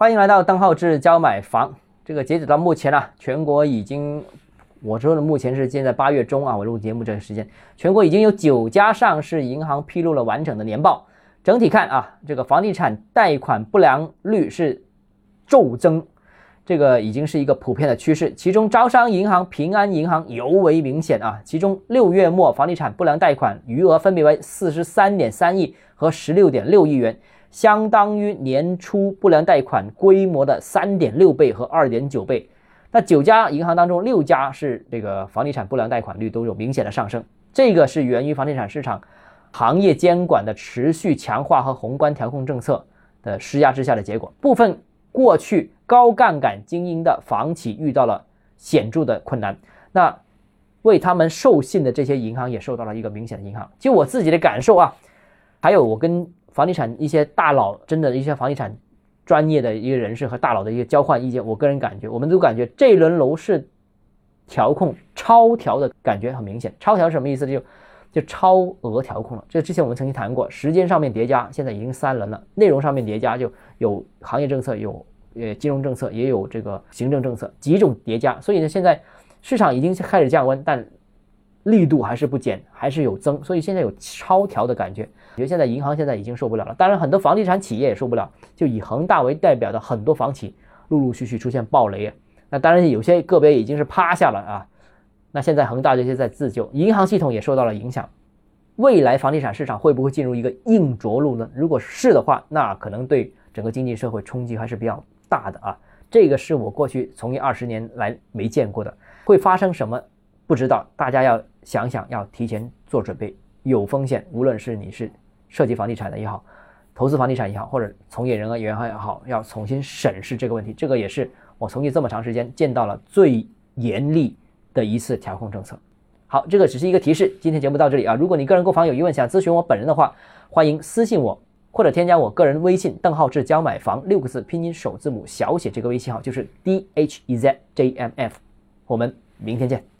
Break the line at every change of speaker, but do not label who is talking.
欢迎来到邓浩志教买房。这个截止到目前啊，全国已经，我说的目前是现在八月中啊，我录节目这个时间，全国已经有九家上市银行披露了完整的年报。整体看啊，这个房地产贷款不良率是骤增，这个已经是一个普遍的趋势。其中，招商银行、平安银行尤为明显啊。其中，六月末房地产不良贷款余额分别为四十三点三亿和十六点六亿元。相当于年初不良贷款规模的三点六倍和二点九倍。那九家银行当中，六家是这个房地产不良贷款率都有明显的上升。这个是源于房地产市场行业监管的持续强化和宏观调控政策的施压之下的结果。部分过去高杠杆经营的房企遇到了显著的困难，那为他们授信的这些银行也受到了一个明显的影响。就我自己的感受啊，还有我跟。房地产一些大佬，真的一些房地产专业的一个人士和大佬的一个交换意见，我个人感觉，我们都感觉这一轮楼市调控超调的感觉很明显。超调是什么意思？就就超额调控了。这之前我们曾经谈过，时间上面叠加，现在已经三轮了。内容上面叠加，就有行业政策，有呃金融政策，也有这个行政政策几种叠加。所以呢，现在市场已经开始降温，但力度还是不减，还是有增。所以现在有超调的感觉。觉得现在银行现在已经受不了了，当然很多房地产企业也受不了。就以恒大为代表的很多房企，陆陆续续出现暴雷。那当然有些个别已经是趴下了啊。那现在恒大这些在自救，银行系统也受到了影响。未来房地产市场会不会进入一个硬着陆呢？如果是的话，那可能对整个经济社会冲击还是比较大的啊。这个是我过去从业二十年来没见过的，会发生什么不知道，大家要想想，要提前做准备，有风险，无论是你是。涉及房地产的也好，投资房地产也好，或者从业人员也好，要重新审视这个问题。这个也是我从业这么长时间见到了最严厉的一次调控政策。好，这个只是一个提示。今天节目到这里啊，如果你个人购房有疑问，想咨询我本人的话，欢迎私信我或者添加我个人微信邓浩志教买房六个字拼音首字母小写这个微信号就是 d h e z j m f。我们明天见。